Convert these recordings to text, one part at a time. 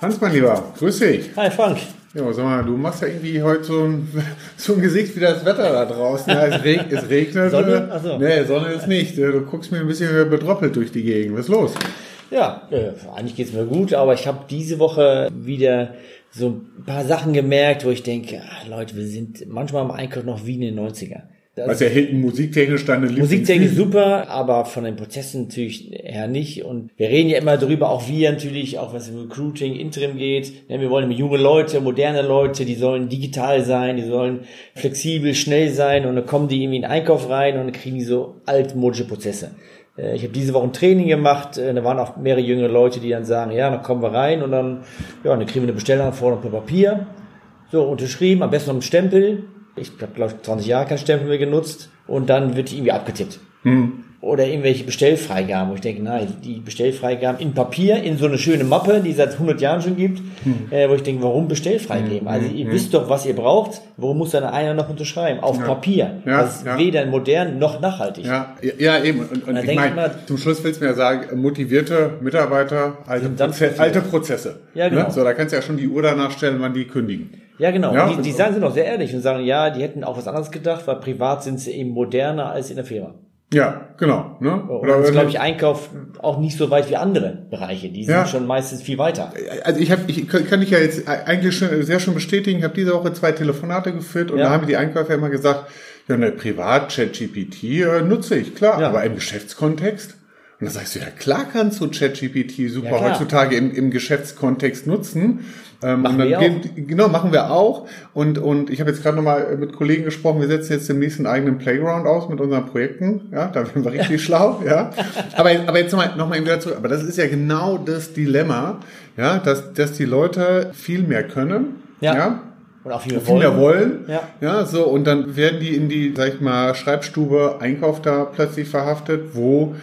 Hans, mein Lieber, grüß dich. Hi Frank. Ja, sag mal, du machst ja irgendwie heute so ein, so ein Gesicht wie das Wetter da draußen. Ja, es, reg, es regnet. Sonne? Ach so. Nee, Sonne ist nicht. Du guckst mir ein bisschen bedroppelt durch die Gegend. Was ist los? Ja, äh, eigentlich geht's mir gut, aber ich habe diese Woche wieder so ein paar Sachen gemerkt, wo ich denke, ah, Leute, wir sind manchmal im Einkauf noch wie in den 90er. Das Was ja hinten musiktechnisch deine Musiktechnisch super, aber von den Prozessen natürlich her nicht. Und wir reden ja immer darüber, auch wir natürlich, auch was im Recruiting, Interim geht. Wir wollen junge Leute, moderne Leute, die sollen digital sein, die sollen flexibel, schnell sein und dann kommen die irgendwie in den Einkauf rein und dann kriegen die so altmodische Prozesse. Äh, Ich habe diese Woche ein Training gemacht, äh, da waren auch mehrere jüngere Leute, die dann sagen, ja, dann kommen wir rein und dann, ja, dann kriegen wir eine Bestellanforderung per Papier. So, unterschrieben, am besten noch mit Stempel. Ich habe, glaube ich, 20 Jahre kein Stempel mehr genutzt. Und dann wird die irgendwie abgetippt. Oder irgendwelche Bestellfreigaben, wo ich denke, nein, die Bestellfreigaben in Papier, in so eine schöne Mappe, die es seit 100 Jahren schon gibt, äh, wo ich denke, warum Bestellfreigeben? Also ihr wisst doch, was ihr braucht, warum muss dann einer noch unterschreiben? Auf Papier. Ja, das ist ja. weder modern noch nachhaltig. Ja, ja, eben. Und, und Da ich meine, mal- zum Schluss willst du mir ja sagen, motivierte Mitarbeiter, alte, Proze alte Prozesse. Ja, genau. Ne? So, da kannst du ja schon die Uhr danach stellen, wann die kündigen. Ja, genau. Ja, die, die sagen sind auch sehr ehrlich und sagen, ja, die hätten auch was anderes gedacht, weil privat sind sie eben moderner als in der Firma. Ja, genau. Ne? Und das ist, glaube ich, Einkauf auch nicht so weit wie andere Bereiche. Die sind Ja. schon meistens viel weiter. Also ich habe, ich kann ich ja jetzt eigentlich schon, sehr schon bestätigen. Ich habe diese Woche zwei Telefonate geführt und Ja. da haben die Einkäufer immer gesagt, ja, ne, privat ChatGPT äh, nutze ich klar, Ja. aber im Geschäftskontext. Und dann sagst du, ja klar kannst du ChatGPT super Ja, heutzutage im, im Geschäftskontext nutzen. Ähm, Machen und dann wir gehen- Genau, machen wir auch. Und, und ich habe jetzt gerade nochmal mit Kollegen gesprochen, wir setzen jetzt demnächst einen eigenen Playground aus mit unseren Projekten. Ja, da werden wir richtig schlau. Ja, aber, aber jetzt nochmal noch mal wieder zurück. Aber das ist ja genau das Dilemma, ja, dass, dass die Leute viel mehr können. Ja. ja Und auch viel, viel mehr wollen. Ja. ja, so, und dann werden die in die, sag ich mal, Schreibstube Einkauf da plötzlich verhaftet, wo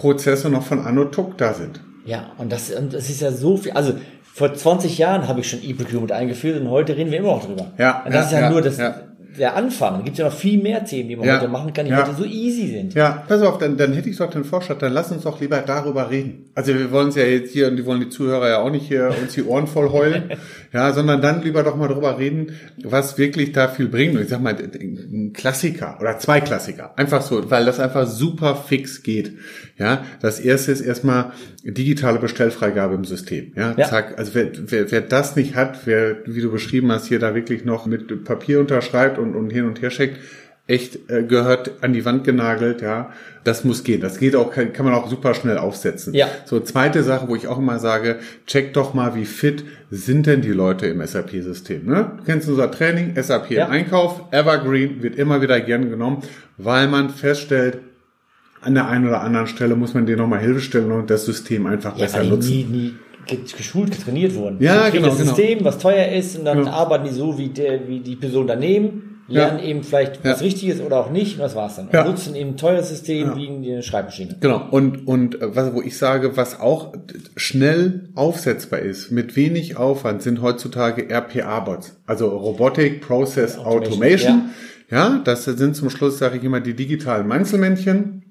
Prozesse noch von Anno Tuck da sind. Ja, und das, und das ist ja so viel. Also vor 20 Jahren habe ich schon E-Procurement eingeführt und heute reden wir immer noch drüber. Ja, Und das ist ja, ja, ja, nur das, ja. Der Anfang. Da gibt ja noch viel mehr Themen, die man Ja, heute machen kann, die ja. heute so easy sind. Ja, pass auf, dann, dann hätte ich doch den Vorschlag, dann lass uns doch lieber darüber reden. Also wir wollen es ja jetzt hier, und die wollen die Zuhörer ja auch nicht hier uns die Ohren voll heulen, ja, sondern dann lieber doch mal darüber reden, was wirklich da viel bringt. Und ich sag mal, ein Klassiker oder zwei Klassiker, einfach so, weil das einfach super fix geht. Ja, das erste ist erstmal digitale Bestellfreigabe im System. Ja, Ja. zack. Also wer, wer, wer das nicht hat, wer, wie du beschrieben hast, hier da wirklich noch mit Papier unterschreibt und, und hin und her schickt, echt äh, gehört an die Wand genagelt, ja. Das muss gehen. Das geht auch, kann, kann man auch super schnell aufsetzen. Ja. So, zweite Sache, wo ich auch immer sage, check doch mal, wie fit sind denn die Leute im SAP-System. Ne? Du kennst unser Training, SAP Ja. im Einkauf, Evergreen wird immer wieder gern genommen, weil man feststellt, an der einen oder anderen Stelle muss man dir nochmal Hilfe stellen und das System einfach Ja, besser weil die nutzen. nie, nie ge- geschult, getrainiert wurden. Ja, genau, das genau. System, was teuer ist, und dann Ja. arbeiten die so wie, der, wie die Person daneben, Ja. lernen eben vielleicht, was Ja. richtig ist oder auch nicht, und das war's dann. Und Ja. nutzen eben ein teures System wie eine Schreibmaschine. Genau. Und, und äh, was, wo ich sage, was auch schnell aufsetzbar ist, mit wenig Aufwand, sind heutzutage RPA-Bots. Also Robotic Process Automation. Automation, Ja. das sind zum Schluss, sage ich immer, die digitalen Manzelmännchen,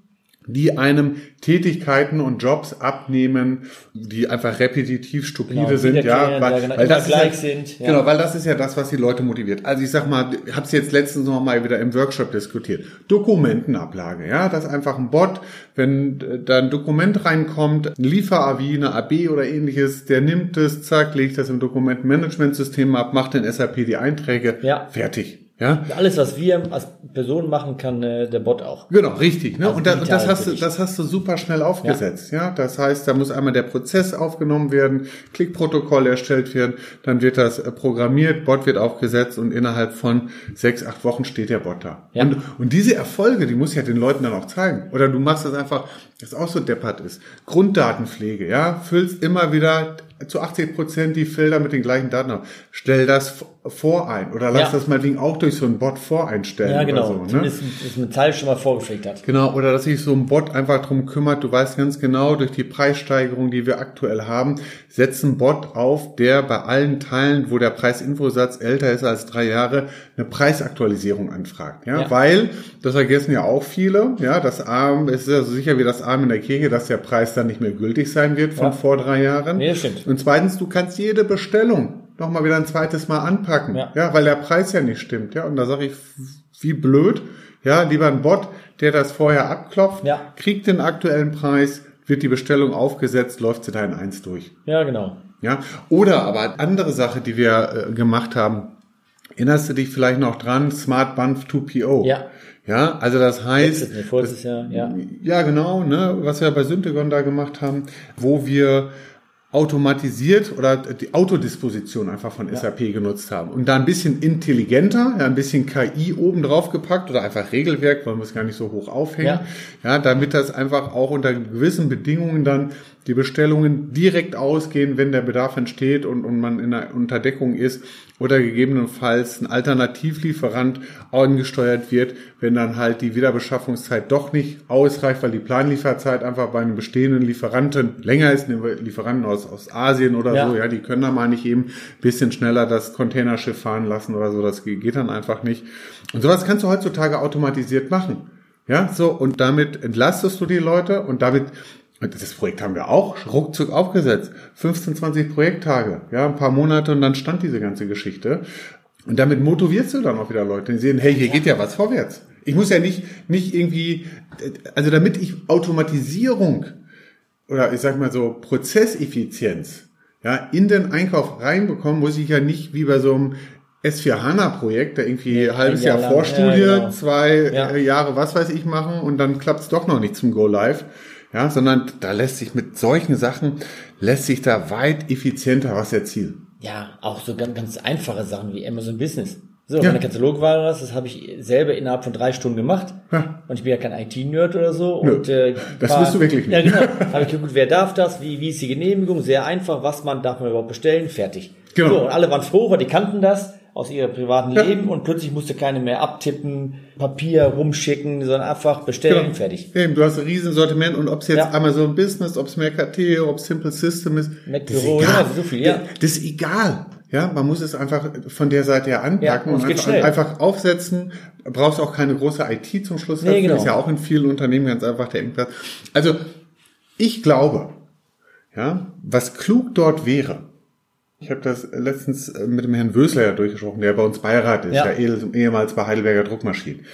die einem Tätigkeiten und Jobs abnehmen, die einfach repetitiv stupide Genau, sind, ja, weil, ja, genau, weil das ist gleich ja, sind, ja. Genau, weil das ist ja das, was die Leute motiviert. Also ich sag mal, ich habe es jetzt letztens noch mal wieder im Workshop diskutiert. Dokumentenablage, ja, das ist einfach ein Bot, wenn äh, da ein Dokument reinkommt, ein Liefer-AVI, eine AB oder ähnliches, der nimmt es, zack, legt das im Dokumentenmanagementsystem ab, macht in SAP die Einträge, Ja. fertig. Ja, Alles, was wir als Person machen, kann äh, der Bot auch. Genau, richtig. Ne? Also und, da, und das, hast du, das hast du super schnell aufgesetzt. Ja. das heißt, da muss einmal der Prozess aufgenommen werden, Klickprotokoll erstellt werden, dann wird das äh, programmiert, Bot wird aufgesetzt und innerhalb von sechs, acht Wochen steht der Bot da. Ja. Und, und diese Erfolge, die muss ja den Leuten dann auch zeigen. Oder du machst das einfach, das auch so deppert ist. Grunddatenpflege, ja, füllst immer wieder zu 80 Prozent die Felder mit den gleichen Daten auf. Stell das vorein oder lass Ja. das mal wegen auch durch so einen Bot voreinstellen Ja, genau. oder so. Ne? Zumindest das Metall schon mal vorgepflegt hat. Genau, oder dass sich so ein Bot einfach drum kümmert, du weißt ganz genau, durch die Preissteigerung, die wir aktuell haben, setzt ein Bot auf, der bei allen Teilen, wo der Preisinfosatz älter ist als drei Jahre, eine Preisaktualisierung anfragt. Ja, Ja. weil, das vergessen ja auch viele, ja, das Arm, es ist ja so sicher wie das Arm in der Kirche, dass der Preis dann nicht mehr gültig sein wird von Ja. vor drei Jahren. Nee, stimmt. Und zweitens, du kannst jede Bestellung noch mal wieder ein zweites Mal anpacken. Ja. ja weil der Preis ja nicht stimmt. Ja, und da sage ich, wie blöd. Ja, lieber ein Bot, der das vorher abklopft, Ja. kriegt den aktuellen Preis, wird die Bestellung aufgesetzt, läuft sie da in eins durch. Ja, genau. Ja, oder aber andere Sache, die wir äh, gemacht haben. Erinnerst du dich vielleicht noch dran? Smart Bump 2PO. Ja. Ja, also das heißt, Das ja, genau, ne, was wir bei Syntagon da gemacht haben, wo wir automatisiert oder die Autodisposition einfach von SAP genutzt haben und da ein bisschen intelligenter, ja, ein bisschen KI oben drauf gepackt oder einfach Regelwerk, wollen wir es gar nicht so hoch aufhängen, ja. damit das einfach auch unter gewissen Bedingungen dann die Bestellungen direkt ausgehen, wenn der Bedarf entsteht und, und man in der Unterdeckung ist oder gegebenenfalls ein Alternativlieferant angesteuert wird, wenn dann halt die Wiederbeschaffungszeit doch nicht ausreicht, weil die Planlieferzeit einfach bei einem bestehenden Lieferanten länger ist, nehmen wir Lieferanten aus, aus Asien oder Ja. so, ja, die können da mal nicht eben ein bisschen schneller das Containerschiff fahren lassen oder so, das geht dann einfach nicht. Und sowas kannst du heutzutage automatisiert machen. Ja, so, und damit entlastest du die Leute und damit das Projekt haben wir auch ruckzuck aufgesetzt. 15, 20 Projekttage, ja, ein paar Monate und dann stand diese ganze Geschichte. Und damit motivierst du dann auch wieder Leute, die sehen, hey, hier geht ja was vorwärts. Ich muss ja nicht, nicht irgendwie, also damit ich Automatisierung oder ich sag mal so Prozesseffizienz, ja, in den Einkauf reinbekomme, muss ich ja nicht wie bei so einem S4 HANA Projekt, da irgendwie ein halbes Jahr Jahr Vorstudie, ja, genau. zwei Ja. äh, Jahre, was weiß ich, machen und dann klappt es doch noch nicht zum Go Live. Ja, sondern da lässt sich mit solchen Sachen, lässt sich da weit effizienter was erzielen. Ja, auch so ganz, ganz einfache Sachen wie Amazon Business. So, Ja. du Katalogware hast, das habe ich selber innerhalb von drei Stunden gemacht. Ja. Und ich bin ja kein IT-Nerd oder so. Nö, und, äh, das war- bist du wirklich nicht. Ja, genau. Habe ich geguckt, wer darf das, wie, wie ist die Genehmigung, sehr einfach, was man, darf man überhaupt bestellen, fertig. Genau. So, und alle waren froh, weil die kannten das aus ihrem privaten Ja. Leben und plötzlich musste keine mehr abtippen, Papier rumschicken, sondern einfach bestellen, Genau. fertig. Eben, du hast ein riesen Sortiment und ob es jetzt Ja. Amazon Business, ob es Mercateo, ob es Simple System ist, Mac das ist egal. ja, so viel, ja. Das ist egal. Ja, man muss es einfach von der Seite her anpacken Ja, und einfach, einfach aufsetzen. Brauchst auch keine große IT zum Schluss. Nee, genau. Ist ja auch in vielen Unternehmen ganz einfach der Engpass. Also, ich glaube, ja, was klug dort wäre, ich habe das letztens äh, mit dem Herrn Wösler ja durchgesprochen, der bei uns Beirat ist, Ja. der eh- ehemals bei Heidelberger Druckmaschinen.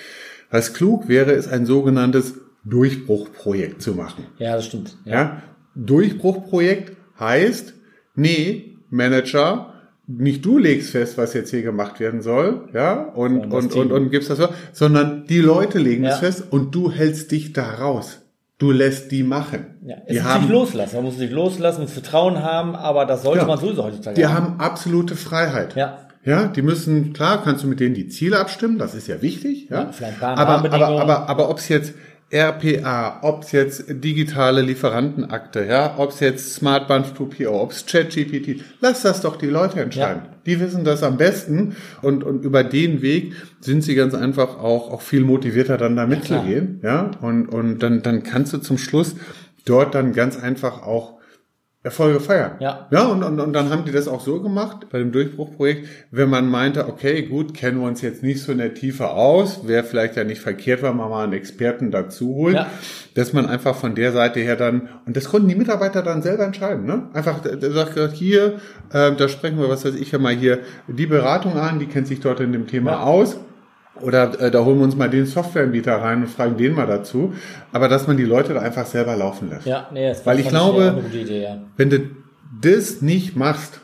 Was klug wäre, ist ein sogenanntes Durchbruchprojekt zu machen. Ja, das stimmt. Ja? Durchbruchprojekt heißt, nee, Manager, nicht du legst fest, was jetzt hier gemacht werden soll, ja, und, Sondern das und, Team. und, und gibst das so, sondern die Leute legen Ja. es fest und du hältst dich da raus. Du lässt die machen. Ja, es die ist haben, sich loslassen. Man muss sich loslassen, muss Vertrauen haben, aber das sollte Ja. man sowieso heutzutage die haben absolute Freiheit. Ja. Ja, die müssen, klar, kannst du mit denen die Ziele abstimmen, das ist ja wichtig. Ja, Ja, vielleicht ein paar aber, aber, Rahmenbedingungen. aber, aber ob es jetzt RPA, ob es jetzt digitale Lieferantenakte, ja, ob es jetzt Smartband 2PO, ob es ChatGPT, lass das doch die Leute entscheiden. Ja. Die wissen das am besten und, und über den Weg sind sie ganz einfach auch, auch viel motivierter dann da mitzugehen, ja, und, und dann, dann kannst du zum Schluss dort dann ganz einfach auch Erfolge feiern. Ja. Ja, und, und, und dann haben die das auch so gemacht bei dem Durchbruchprojekt, wenn man meinte, okay, gut, kennen wir uns jetzt nicht so in der Tiefe aus, wäre vielleicht ja nicht verkehrt, wenn man mal einen Experten dazu holt, Ja. dass man einfach von der Seite her dann, und das konnten die Mitarbeiter dann selber entscheiden, ne? Einfach, der sagt, hier, äh, da sprechen wir, was weiß ich ja mal hier, die Beratung an, die kennt sich dort in dem Thema Ja. aus. Oder äh, da holen wir uns mal den Softwareanbieter rein und fragen den mal dazu. Aber dass man die Leute da einfach selber laufen lässt. Ja, nee, das Weil ich glaube, auch eine gute Idee, ja. Wenn du das nicht machst,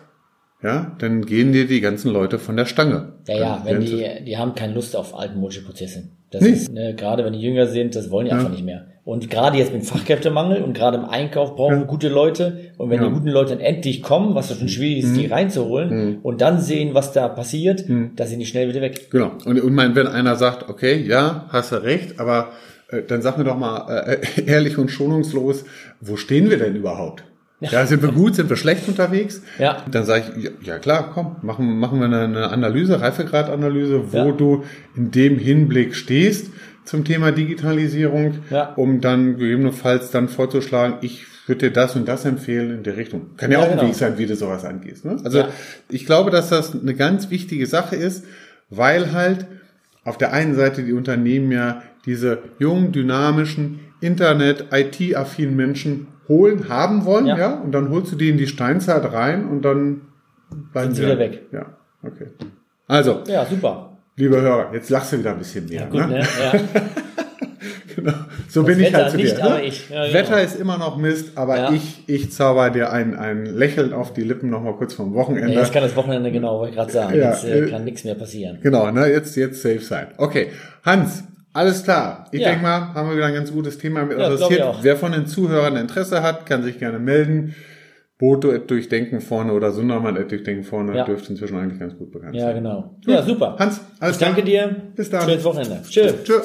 ja, dann gehen dir die ganzen Leute von der Stange. Ja, ja, wenn die, die haben keine Lust auf altmodische Prozesse. Das Nee. ist, ne, gerade wenn die jünger sind, das wollen die einfach nicht mehr. Und gerade jetzt mit Fachkräftemangel und gerade im Einkauf brauchen wir gute Leute. Und wenn Ja. Mhm. die guten Leute dann endlich kommen, was ja schon schwierig ist, die reinzuholen und dann sehen, was da passiert, Mhm. da sind die schnell wieder weg. Genau. Und, und mein, wenn einer sagt, okay, ja, hast du recht, aber äh, dann sag mir doch mal äh, ehrlich und schonungslos, wo stehen wir denn überhaupt? Ja, sind wir gut, sind wir schlecht unterwegs? Ja. Dann sage ich, ja, klar, komm, machen, machen wir eine, eine Analyse, Reifegradanalyse, wo Ja. du in dem Hinblick stehst zum Thema Digitalisierung, Ja. um dann gegebenenfalls dann vorzuschlagen, ich würde dir das und das empfehlen in der Richtung. Kann ja, Ja, auch genau. ein Weg sein, wie du sowas angehst. Ne? Also ich glaube, dass das eine ganz wichtige Sache ist, weil halt auf der einen Seite die Unternehmen ja diese jungen, dynamischen, Internet, IT-affinen Menschen holen, haben wollen, ja. Ja. und dann holst du die in die Steinzeit rein und dann bleiben Sind sie wieder weg. Ja, okay. Also, Ja, super. liebe Hörer, jetzt lachst du wieder ein bisschen mehr. Gut, ne? ne? Ja. Genau. So Das bin ich Wetter halt zu nicht, dir. ne? ich. Ja, genau. Wetter ist immer noch Mist, aber Ja. ich, ich zauber dir ein, ein Lächeln auf die Lippen nochmal kurz vom Wochenende. Ja, jetzt kann das Wochenende genau, wollte ich gerade sagen. Ja, jetzt äh, äh, kann nichts mehr passieren. Genau, ne, jetzt, jetzt safe sein. Okay. Hans, alles klar. Ich Ja. denke mal, haben wir wieder ein ganz gutes Thema mit Ja, adressiert. auch. Wer von den Zuhörern Interesse hat, kann sich gerne melden. Boto at durchdenken vorne oder Sundermann at durchdenken vorne Ja. dürfte inzwischen eigentlich ganz gut bekannt Ja, sein. genau. Ja, super. Hans, alles ich danke klar. dir. Bis dann. Schönes Wochenende. Thank you.